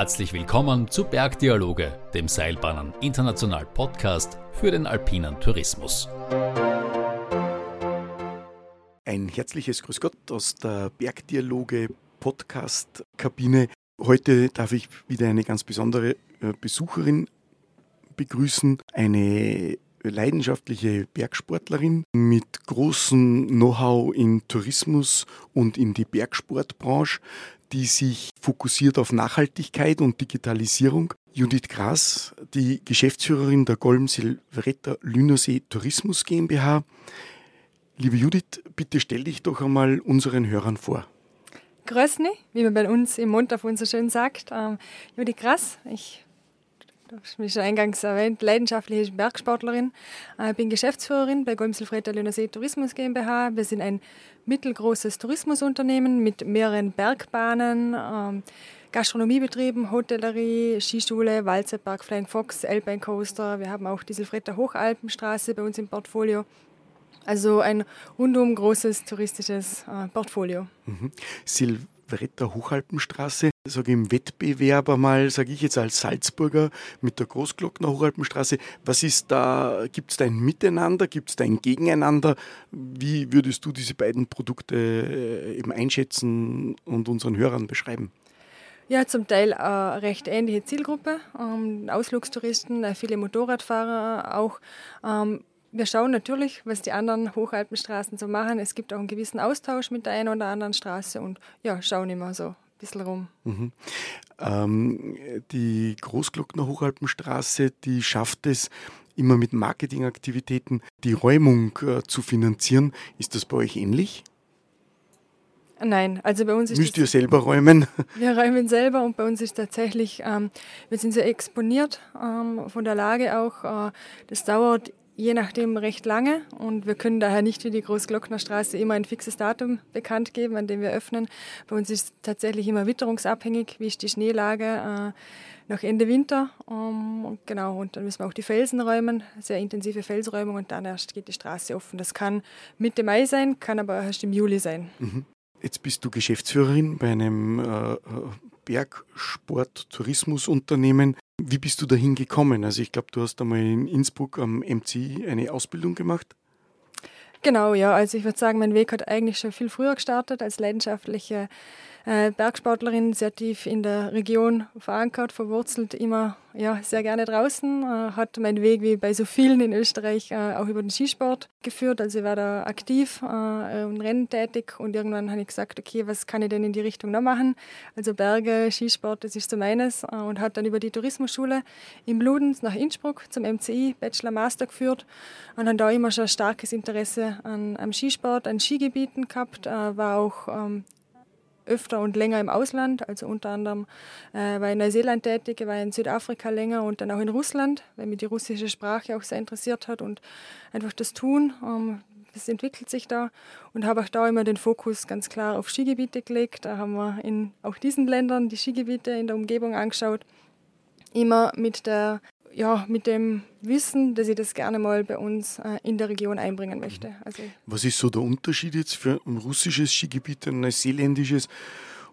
Herzlich willkommen zu Bergdialoge, dem Seilbahnen International Podcast für den alpinen Tourismus. Ein herzliches Grüß Gott aus der Bergdialoge Podcast Kabine. Heute darf ich wieder eine ganz besondere äh, Besucherin begrüßen, eine leidenschaftliche Bergsportlerin mit großem Know-how in Tourismus und in die Bergsportbranche, die sich fokussiert auf Nachhaltigkeit und Digitalisierung. Judith Gras, die Geschäftsführerin der Golm Silvretta Lünersee Tourismus GmbH. Liebe Judith, bitte stell dich doch einmal unseren Hörern vor. Grüß wie man bei uns im Mundorf so schön sagt. Ähm, Judith Gras, ich wie schon eingangs erwähnt, leidenschaftliche Bergsportlerin. Ich bin Geschäftsführerin bei Golmselfreder Lünersee Tourismus GmbH. Wir sind ein mittelgroßes Tourismusunternehmen mit mehreren Bergbahnen, ähm, Gastronomiebetrieben, Hotellerie, Skischule, Walzerpark, Flying Fox, Alpine Coaster. Wir haben auch die Silfreter Hochalpenstraße bei uns im Portfolio. Also ein rundum großes touristisches äh, Portfolio. Mhm. Silvretta Hochalpenstraße, sage im Wettbewerb einmal, sage ich jetzt als Salzburger mit der Großglockner Hochalpenstraße, was ist da, gibt es da ein Miteinander, gibt es da ein Gegeneinander? Wie würdest du diese beiden Produkte äh, eben einschätzen und unseren Hörern beschreiben? Ja, zum Teil eine recht ähnliche Zielgruppe. Ähm, Ausflugstouristen, äh, viele Motorradfahrer auch. Ähm, wir schauen natürlich, was die anderen Hochalpenstraßen so machen. Es gibt auch einen gewissen Austausch mit der einen oder anderen Straße und ja, schauen immer so ein bisschen rum. Mhm. Ähm, die Großglockner Hochalpenstraße, die schafft es, immer mit Marketingaktivitäten die Räumung äh, zu finanzieren. Ist das bei euch ähnlich? Nein, also bei uns ist Müsst ihr selber räumen? Wir räumen selber und bei uns ist tatsächlich, ähm, wir sind sehr exponiert ähm, von der Lage auch. Äh, das dauert je nachdem recht lange und wir können daher nicht wie die Großglocknerstraße immer ein fixes Datum bekannt geben, an dem wir öffnen. Bei uns ist es tatsächlich immer witterungsabhängig, wie ist die Schneelage äh, nach Ende Winter. Um, genau, und dann müssen wir auch die Felsen räumen, sehr intensive Felsräumung und dann erst geht die Straße offen. Das kann Mitte Mai sein, kann aber erst im Juli sein. Mhm. Jetzt bist du Geschäftsführerin bei einem äh, Bergsport-Tourismusunternehmen. Wie bist du dahin gekommen? Also ich glaube, du hast einmal in Innsbruck am MCI eine Ausbildung gemacht. Genau, ja. Also ich würde sagen, mein Weg hat eigentlich schon viel früher gestartet als leidenschaftliche äh, Bergsportlerin, sehr tief in der Region verankert, verwurzelt, immer ja, sehr gerne draußen. Äh, hat meinen Weg wie bei so vielen in Österreich äh, auch über den Skisport geführt. Also ich war da aktiv und Rennen tätig und irgendwann habe ich gesagt, okay, was kann ich denn in die Richtung noch machen? Also Berge, Skisport, das ist so meines und hat dann über die Tourismusschule in Bludenz nach Innsbruck zum MCI Bachelor Master geführt und habe da immer schon starkes Interesse an, am Skisport, an Skigebieten gehabt, war auch ähm, öfter und länger im Ausland, also unter anderem äh, war in Neuseeland tätig, war in Südafrika länger und dann auch in Russland, weil mich die russische Sprache auch sehr interessiert hat und einfach das Tun, ähm, das entwickelt sich da und habe auch da immer den Fokus ganz klar auf Skigebiete gelegt. Da haben wir in auch diesen Ländern die Skigebiete in der Umgebung angeschaut, immer mit der ja, mit dem Wissen, dass ich das gerne mal bei uns äh, in der Region einbringen möchte. Also Was ist so der Unterschied jetzt für ein russisches Skigebiet, ein neuseeländisches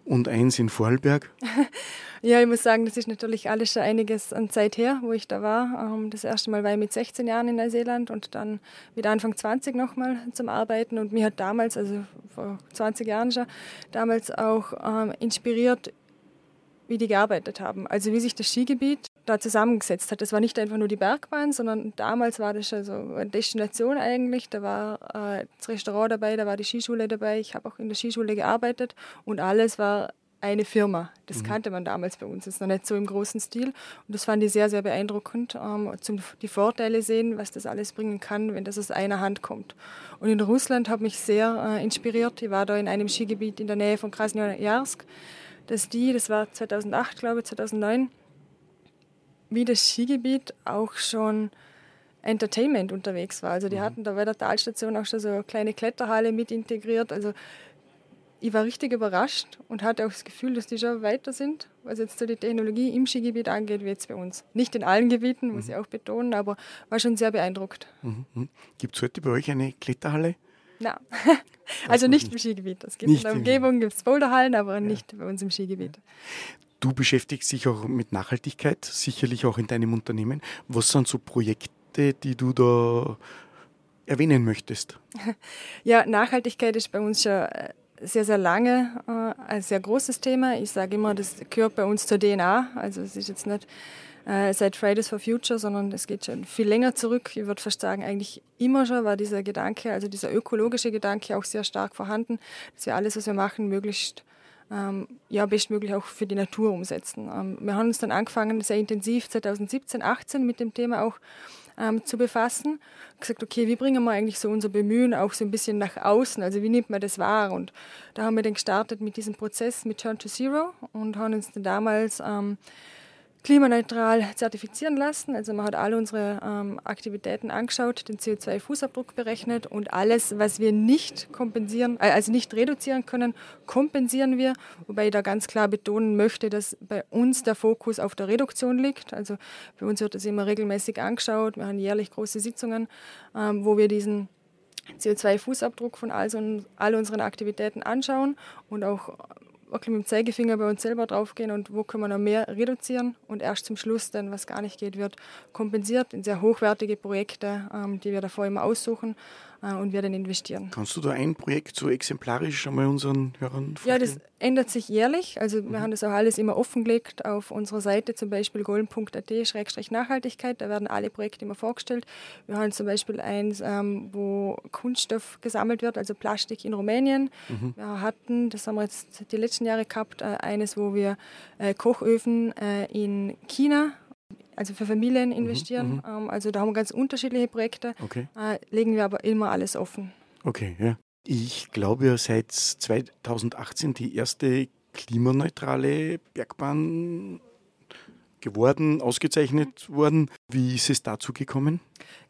und eins in Vorarlberg? ja, ich muss sagen, das ist natürlich alles schon einiges an Zeit her, wo ich da war. Ähm, das erste Mal war ich mit 16 Jahren in Neuseeland und dann mit Anfang 20 nochmal zum Arbeiten. Und mir hat damals, also vor 20 Jahren schon, damals auch ähm, inspiriert, wie die gearbeitet haben. Also wie sich das Skigebiet da zusammengesetzt hat. Das war nicht einfach nur die Bergbahn, sondern damals war das schon so eine Destination eigentlich. Da war äh, das Restaurant dabei, da war die Skischule dabei. Ich habe auch in der Skischule gearbeitet und alles war eine Firma. Das mhm. kannte man damals bei uns jetzt noch nicht so im großen Stil. Und das fand ich sehr, sehr beeindruckend, ähm, zum die Vorteile sehen, was das alles bringen kann, wenn das aus einer Hand kommt. Und in Russland hat mich sehr äh, inspiriert. Ich war da in einem Skigebiet in der Nähe von Krasnojarsk. Dass die, das war 2008, glaube ich, 2009, wie das Skigebiet auch schon Entertainment unterwegs war. Also die mhm. hatten da bei der Talstation auch schon so eine kleine Kletterhalle mit integriert. Also ich war richtig überrascht und hatte auch das Gefühl, dass die schon weiter sind, was jetzt so die Technologie im Skigebiet angeht, wie jetzt bei uns. Nicht in allen Gebieten, muss mhm. ich auch betonen, aber war schon sehr beeindruckt. Mhm. mhm. Gibt es heute bei euch eine Kletterhalle? Nein. also nicht im Skigebiet. Es gibt nicht in der Umgebung gibt es Boulderhallen, aber ja. nicht bei uns im Skigebiet. Du beschäftigst dich auch mit Nachhaltigkeit, sicherlich auch in deinem Unternehmen. Was sind so Projekte, die du da erwähnen möchtest? Ja, Nachhaltigkeit ist bei uns schon äh, sehr, sehr lange äh, ein sehr großes Thema. Ich sage immer, das gehört bei uns zur DNA. Also es ist jetzt nicht äh, seit Fridays for Future, sondern es geht schon viel länger zurück. Ich würde fast sagen, eigentlich immer schon war dieser Gedanke, also dieser ökologische Gedanke auch sehr stark vorhanden, dass wir alles, was wir machen, möglichst ähm, ja, bestmöglich auch für die Natur umsetzen. Ähm, wir haben uns dann angefangen, sehr intensiv 2017, 18 mit dem Thema auch ähm, zu befassen. Gesagt, okay, wie bringen wir eigentlich so unser Bemühen auch so ein bisschen nach außen? Also wie nimmt man das wahr? Und da haben wir dann gestartet mit diesem Prozess mit Turn to Zero und haben uns dann damals ähm, klimaneutral zertifizieren lassen. Also man hat alle unsere ähm, Aktivitäten angeschaut, den CO2-Fußabdruck berechnet und alles, was wir nicht kompensieren, äh, also nicht reduzieren können, kompensieren wir. Wobei ich da ganz klar betonen möchte, dass bei uns der Fokus auf der Reduktion liegt. Also bei uns wird das immer regelmäßig angeschaut. Wir haben jährlich große Sitzungen, ähm, wo wir diesen CO2-Fußabdruck von all, all unseren Aktivitäten anschauen und auch wirklich mit dem Zeigefinger bei uns selber draufgehen und wo können wir noch mehr reduzieren und erst zum Schluss dann, was gar nicht geht, wird kompensiert in sehr hochwertige Projekte, ähm, die wir davor immer aussuchen und wir dann investieren. Kannst du da ein Projekt so exemplarisch einmal unseren Hörern vorstellen? Ja, das ändert sich jährlich. Also mhm. wir haben das auch alles immer offengelegt auf unserer Seite, zum Beispiel golden.at-nachhaltigkeit. Da werden alle Projekte immer vorgestellt. Wir haben zum Beispiel eins, ähm, wo Kunststoff gesammelt wird, also Plastik in Rumänien. Mhm. Wir hatten, das haben wir jetzt die letzten Jahre gehabt, äh, eines, wo wir äh, Kochöfen äh, in China also für Familien mhm, investieren. Mhm, ähm, also da haben wir ganz unterschiedliche Projekte, okay. äh, legen wir aber immer alles offen. Okay, ja. Ich glaube seit 2018 die erste klimaneutrale Bergbahn geworden, ausgezeichnet worden. Wie ist es dazu gekommen?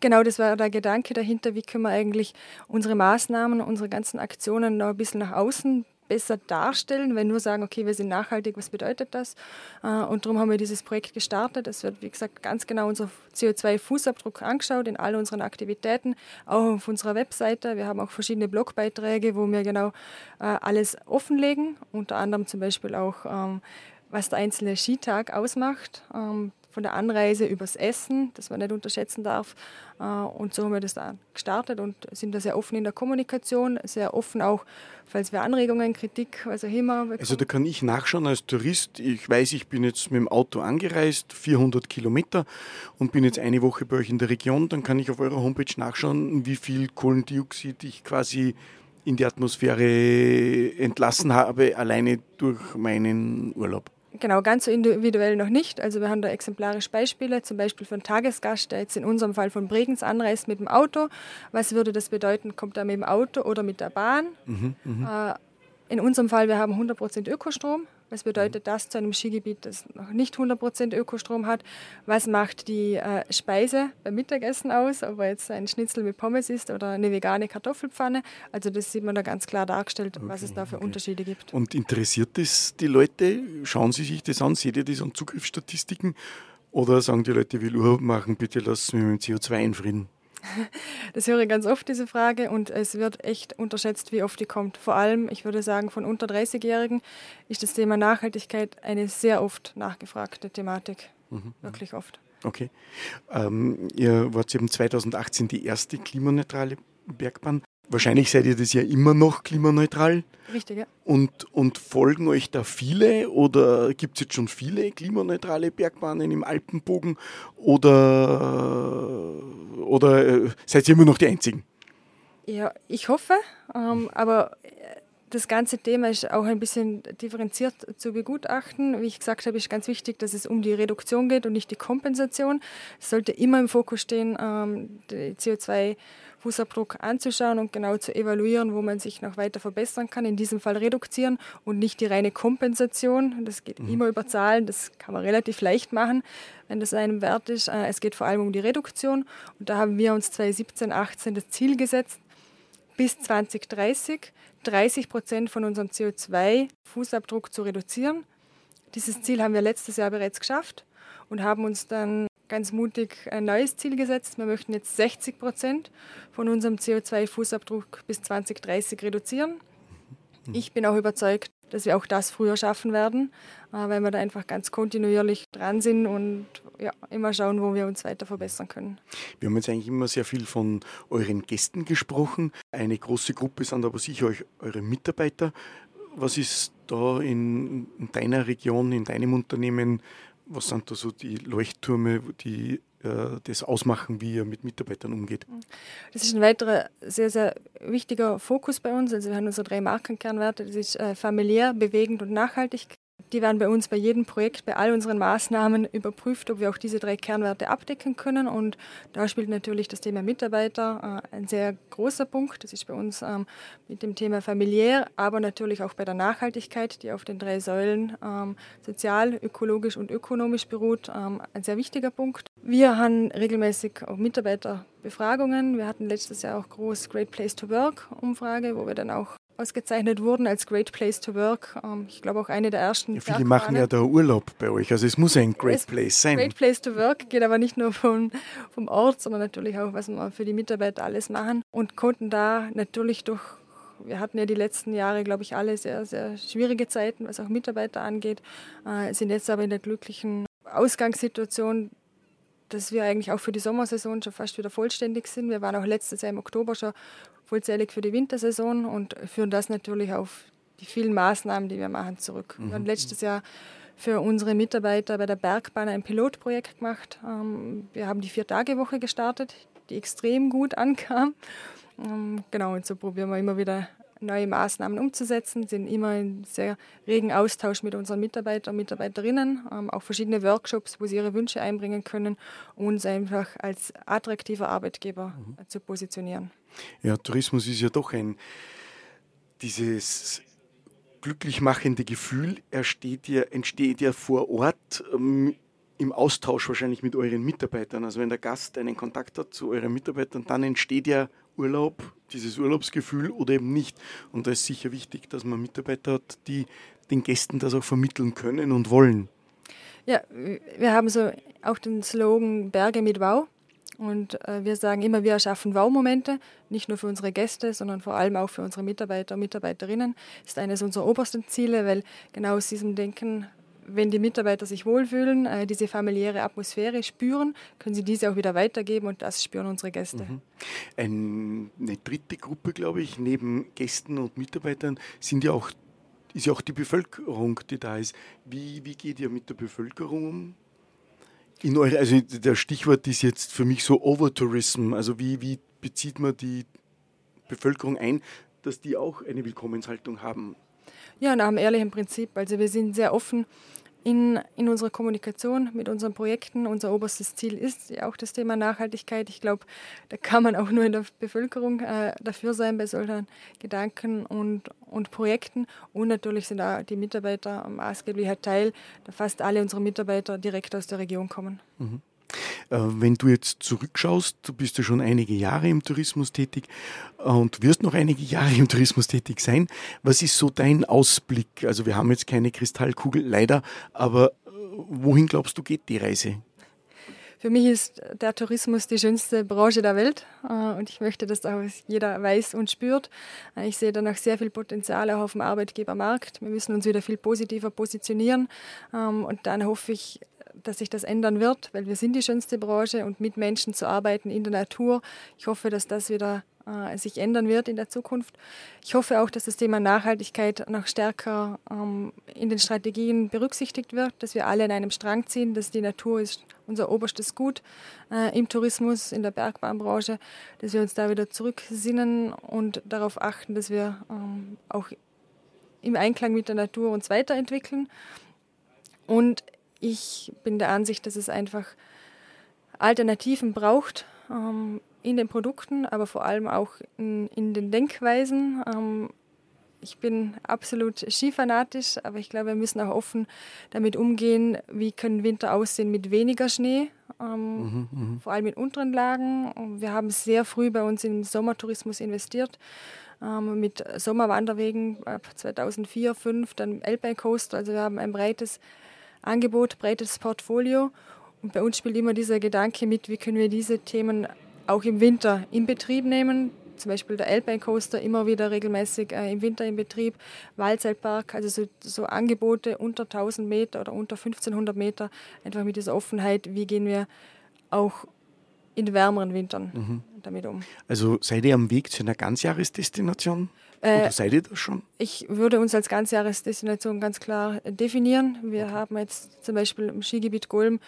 Genau, das war der Gedanke dahinter, wie können wir eigentlich unsere Maßnahmen, unsere ganzen Aktionen noch ein bisschen nach außen besser darstellen, wenn nur sagen, okay, wir sind nachhaltig, was bedeutet das? Äh, und darum haben wir dieses Projekt gestartet. Es wird, wie gesagt, ganz genau unser CO2-Fußabdruck angeschaut in all unseren Aktivitäten, auch auf unserer Webseite. Wir haben auch verschiedene Blogbeiträge, wo wir genau äh, alles offenlegen, unter anderem zum Beispiel auch, ähm, was der einzelne Skitag ausmacht. Ähm, von der Anreise übers Essen, das man nicht unterschätzen darf. Äh, und so haben wir das da gestartet und sind da sehr offen in der Kommunikation, sehr offen auch, falls wir Anregungen, Kritik, was auch immer. Also da kann ich nachschauen als Tourist. Ich weiß, ich bin jetzt mit dem Auto angereist, 400 Kilometer und bin jetzt eine Woche bei euch in der Region. Dann kann ich auf eurer Homepage nachschauen, wie viel Kohlendioxid ich quasi in die Atmosphäre entlassen habe, alleine durch meinen Urlaub. Genau, ganz so individuell noch nicht. Also wir haben da exemplarisch Beispiele, zum Beispiel einen Tagesgast, der jetzt in unserem Fall von Bregenz anreist mit dem Auto. Was würde das bedeuten? Kommt er mit dem Auto oder mit der Bahn? Mhm, mh. Äh, in unserem Fall, wir haben 100% Ökostrom. Was bedeutet das zu einem Skigebiet, das noch nicht 100% Ökostrom hat? Was macht die äh, Speise beim Mittagessen aus, ob er jetzt ein Schnitzel mit Pommes ist oder eine vegane Kartoffelpfanne? Also das sieht man da ganz klar dargestellt, okay, was es da für okay. Unterschiede gibt. Und interessiert das die Leute? Schauen Sie sich das an? Seht ihr das an Zugriffsstatistiken? Oder sagen die Leute, ich will Urlaub machen, bitte lass mich mit dem CO2 in Frieden? Das höre ich ganz oft, diese Frage, und es wird echt unterschätzt, wie oft die kommt. Vor allem, ich würde sagen, von unter 30-Jährigen ist das Thema Nachhaltigkeit eine sehr oft nachgefragte Thematik. Mhm. mhm. Wirklich oft. Okay. Ähm, ihr wart eben 2018 die erste klimaneutrale Bergbahn. Wahrscheinlich seid ihr das ja immer noch klimaneutral. Richtig, ja. Und, und folgen euch da viele oder gibt es jetzt schon viele klimaneutrale Bergbahnen im Alpenbogen oder, oder äh, seid ihr immer noch die Einzigen? Ja, ich hoffe, ähm, aber das ganze Thema ist auch ein bisschen differenziert zu begutachten. Wie ich gesagt habe, ist ganz wichtig, dass es um die Reduktion geht und nicht die Kompensation. Es sollte immer im Fokus stehen, ähm, die CO2 Fußabdruck anzuschauen und genau zu evaluieren, wo man sich noch weiter verbessern kann. In diesem Fall reduzieren und nicht die reine Kompensation. Das geht mhm. immer über Zahlen, das kann man relativ leicht machen, wenn das einem wert ist. Äh, es geht vor allem um die Reduktion und da haben wir uns 2017, 2018 das Ziel gesetzt, bis 2030 30 Prozent von unserem CO2-Fußabdruck zu reduzieren. Dieses Ziel haben wir letztes Jahr bereits geschafft und haben uns dann ganz mutig ein neues Ziel gesetzt. Wir möchten jetzt 60 Prozent von unserem CO2-Fußabdruck bis 2030 reduzieren. Ich bin auch überzeugt, dass wir auch das früher schaffen werden, äh, weil wir da einfach ganz kontinuierlich dran sind und ja, immer schauen, wo wir uns weiter verbessern können. Wir haben jetzt eigentlich immer sehr viel von euren Gästen gesprochen. Eine große Gruppe sind aber sicher eure Mitarbeiter. Was ist da in deiner Region, in deinem Unternehmen, was sind da so die Leuchttürme, die äh, das ausmachen, wie ihr mit Mitarbeitern umgeht? Das ist ein weiterer sehr, sehr wichtiger Fokus bei uns. Also wir haben unsere drei Markenkernwerte. Das ist äh, familiär, bewegend und nachhaltig. Die werden bei uns bei jedem Projekt, bei all unseren Maßnahmen überprüft, ob wir auch diese drei Kernwerte abdecken können. Und da spielt natürlich das Thema Mitarbeiter äh, ein sehr großer Punkt. Das ist bei uns ähm, mit dem Thema familiär, aber natürlich auch bei der Nachhaltigkeit, die auf den drei Säulen ähm, sozial, ökologisch und ökonomisch beruht, ähm, ein sehr wichtiger Punkt. Wir haben regelmäßig auch Mitarbeiterbefragungen. Wir hatten letztes Jahr auch groß Great Place to Work Umfrage, wo wir dann auch ausgezeichnet wurden als Great Place to Work. Ähm, ich glaube auch eine der ersten. Ja, viele machen ja da Urlaub bei euch, also es muss ein Great es Place sein. Great Place to Work geht aber nicht nur vom, vom Ort, sondern natürlich auch, was wir für die Mitarbeiter alles machen und konnten da natürlich durch wir hatten ja die letzten Jahre, glaube ich, alle sehr, sehr schwierige Zeiten, was auch Mitarbeiter angeht, äh, sind jetzt aber in der glücklichen Ausgangssituation, dass wir eigentlich auch für die Sommersaison schon fast wieder vollständig sind. Wir waren auch letztes Jahr im Oktober schon vollzählig für die Wintersaison und führen das natürlich auf die vielen Maßnahmen, die wir machen, zurück. Mhm. Wir haben letztes Jahr für unsere Mitarbeiter bei der Bergbahn ein Pilotprojekt gemacht. Ähm, wir haben die Vier-Tage-Woche gestartet, die extrem gut ankam. Ähm, genau, und so probieren wir immer wieder neue Maßnahmen umzusetzen, sind immer in sehr regen Austausch mit unseren Mitarbeitern und Mitarbeiterinnen, ähm, auch verschiedene Workshops, wo sie ihre Wünsche einbringen können, um uns einfach als attraktiver Arbeitgeber mhm. zu positionieren. Ja, Tourismus ist ja doch ein, dieses glücklich machende Gefühl entsteht ja, entsteht ja vor Ort ähm, im Austausch wahrscheinlich mit euren Mitarbeitern. Also wenn der Gast einen Kontakt hat zu euren Mitarbeitern, dann entsteht ja Urlaub, dieses Urlaubsgefühl oder eben nicht. Und da ist sicher wichtig, dass man Mitarbeiter hat, die den Gästen das auch vermitteln können und wollen. Ja, wir haben so auch den Slogan Berge mit Wow. Und äh, wir sagen immer, wir erschaffen Wow-Momente, nicht nur für unsere Gäste, sondern vor allem auch für unsere Mitarbeiter und Mitarbeiterinnen. Das ist eines unserer obersten Ziele, weil genau aus diesem Denken wenn die Mitarbeiter sich wohlfühlen, äh, diese familiäre Atmosphäre spüren, können sie diese auch wieder weitergeben und das spüren unsere Gäste. Mhm. Eine dritte Gruppe, glaube ich, neben Gästen und Mitarbeitern sind ja auch, ist ja auch die Bevölkerung, die da ist. Wie, wie geht ihr mit der Bevölkerung um? In eure, also der Stichwort ist jetzt für mich so Overtourism. Also wie, wie bezieht man die Bevölkerung ein, dass die auch eine Willkommenshaltung haben? Ja, nach einem ehrlichen Prinzip. Also wir sind sehr offen in, in unserer Kommunikation mit unseren Projekten. Unser oberstes Ziel ist ja auch das Thema Nachhaltigkeit. Ich glaube, da kann man auch nur in der Bevölkerung äh, dafür sein bei solchen Gedanken und, und Projekten. Und natürlich sind auch die Mitarbeiter maßgeblicher Teil, da fast alle unsere Mitarbeiter direkt aus der Region kommen. Mhm. Äh, wenn du jetzt zurückschaust, du bist ja schon einige Jahre im Tourismus tätig und wirst noch einige Jahre im Tourismus tätig sein. Was ist so dein Ausblick? Also wir haben jetzt keine Kristallkugel, leider, aber äh, wohin glaubst du geht die Reise? Für mich ist der Tourismus die schönste Branche der Welt äh, und ich möchte, dass auch jeder weiß und spürt. Ich sehe da noch sehr viel Potenzial auch auf dem Arbeitgebermarkt. Wir müssen uns wieder viel positiver positionieren ähm, und dann hoffe ich, dass sich das ändern wird, weil wir sind die schönste Branche und mit Menschen zu arbeiten in der Natur. Ich hoffe, dass das wieder äh, sich ändern wird in der Zukunft. Ich hoffe auch, dass das Thema Nachhaltigkeit noch stärker ähm, in den Strategien berücksichtigt wird, dass wir alle in einem Strang ziehen, dass die Natur ist unser oberstes Gut äh, im Tourismus, in der Bergbahnbranche, dass wir uns da wieder zurücksinnen und darauf achten, dass wir ähm, auch im Einklang mit der Natur uns weiterentwickeln. Und ich bin der Ansicht, dass es einfach Alternativen braucht ähm, in den Produkten, aber vor allem auch in, in den Denkweisen. Ähm, ich bin absolut skifanatisch, aber ich glaube, wir müssen auch offen damit umgehen, wie können Winter aussehen mit weniger Schnee, ähm, mhm, mhm. vor allem in unteren Lagen. Wir haben sehr früh bei uns im Sommertourismus investiert ähm, mit Sommerwanderwegen ab 2004, 2005, dann Alpine Coast. Also wir haben ein breites Angebot, breites Portfolio. Und bei uns spielt immer dieser Gedanke mit, wie können wir diese Themen auch im Winter in Betrieb nehmen, zum Beispiel der Alpine Coaster immer wieder regelmäßig äh, im Winter in Betrieb, Waldseilpark, also so, so, Angebote unter 1000 Meter oder unter 1500 Meter, einfach mit dieser Offenheit, wie gehen wir auch in wärmeren Wintern mhm. damit um. Also seid ihr am Weg zu einer Ganzjahresdestination? Äh, Oder seid ihr das schon? Ich würde uns als Ganzjahresdestination ganz klar definieren. Wir okay. haben jetzt zum Beispiel im Skigebiet Golm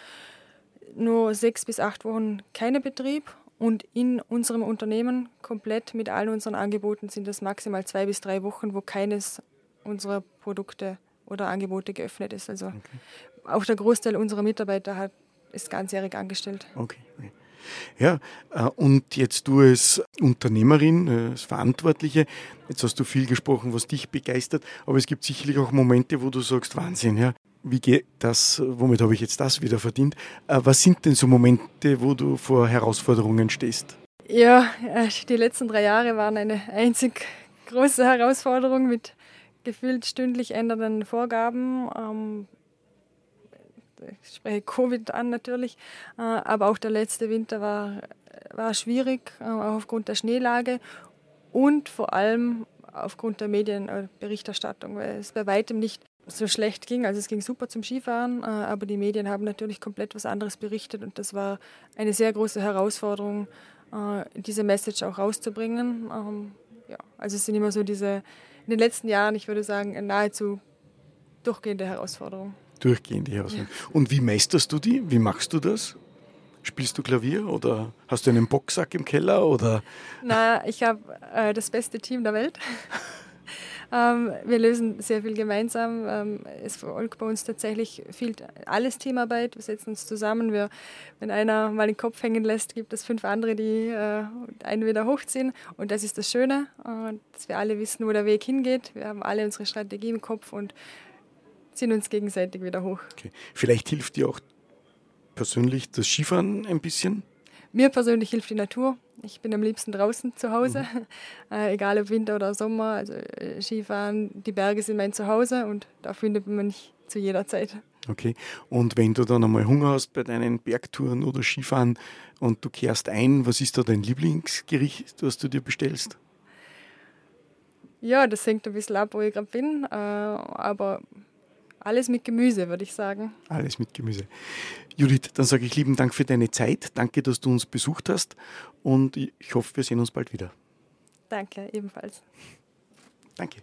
nur sechs bis acht Wochen keinen Betrieb und in unserem Unternehmen komplett mit allen unseren Angeboten sind es maximal zwei bis drei Wochen, wo keines unserer Produkte oder Angebote geöffnet ist. Also okay. auch der Großteil unserer Mitarbeiter hat, ist ganzjährig angestellt. Okay. okay. Ja, äh, und jetzt du als Unternehmerin, äh, als Verantwortliche, jetzt hast du viel gesprochen, was dich begeistert, aber es gibt sicherlich auch Momente, wo du sagst, Wahnsinn, ja, wie geht das, womit habe ich jetzt das wieder verdient? Äh, was sind denn so Momente, wo du vor Herausforderungen stehst? Ja, die letzten drei Jahre waren eine einzig große Herausforderung mit gefühlt stündlich ändernden Vorgaben. Ich spreche Covid an natürlich, äh, aber auch der letzte Winter war, war schwierig, äh, auch aufgrund der Schneelage und vor allem aufgrund der Medienberichterstattung, weil es bei weitem nicht so schlecht ging. Also es ging super zum Skifahren, äh, aber die Medien haben natürlich komplett was anderes berichtet und das war eine sehr große Herausforderung, diese Message auch rauszubringen. Ähm, also es sind immer so diese, in den letzten Jahren, ich würde sagen, nahezu durchgehende Herausforderungen durchgehende Herausforderung. Und wie meisterst du die? Wie machst du das? Spielst du Klavier oder hast du einen Boxsack im Keller? Oder? Na, ich habe äh, das beste Team der Welt. ähm, wir lösen sehr viel gemeinsam. Ähm, es folgt bei uns tatsächlich viel alles Teamarbeit. Wir setzen uns zusammen. Wir, wenn einer mal den Kopf hängen lässt, gibt es fünf andere, die äh, einen wieder hochziehen. Und das ist das Schöne, äh, dass wir alle wissen, wo der Weg hingeht. Wir haben alle unsere Strategie im Kopf und ziehen uns gegenseitig wieder hoch. Okay. Vielleicht hilft dir auch persönlich das Skifahren ein bisschen? Mir persönlich hilft die Natur. Ich bin am liebsten draußen zu Hause, mhm. äh, egal ob Winter oder Sommer. Also äh, Skifahren, die Berge sind mein Zuhause und da findet man mich zu jeder Zeit. Okay. Und wenn du dann einmal Hunger hast bei deinen Bergtouren oder Skifahren und du kehrst ein, was ist da dein Lieblingsgericht, was du dir bestellst? Ja, das hängt ein bisschen ab, wo ich gerade bin. Äh, aber alles mit Gemüse, würde ich sagen. Alles mit Gemüse. Judith, dann sage ich lieben Dank für deine Zeit. Danke, dass du uns besucht hast und ich hoffe, wir sehen uns bald wieder. Danke, ebenfalls. Danke.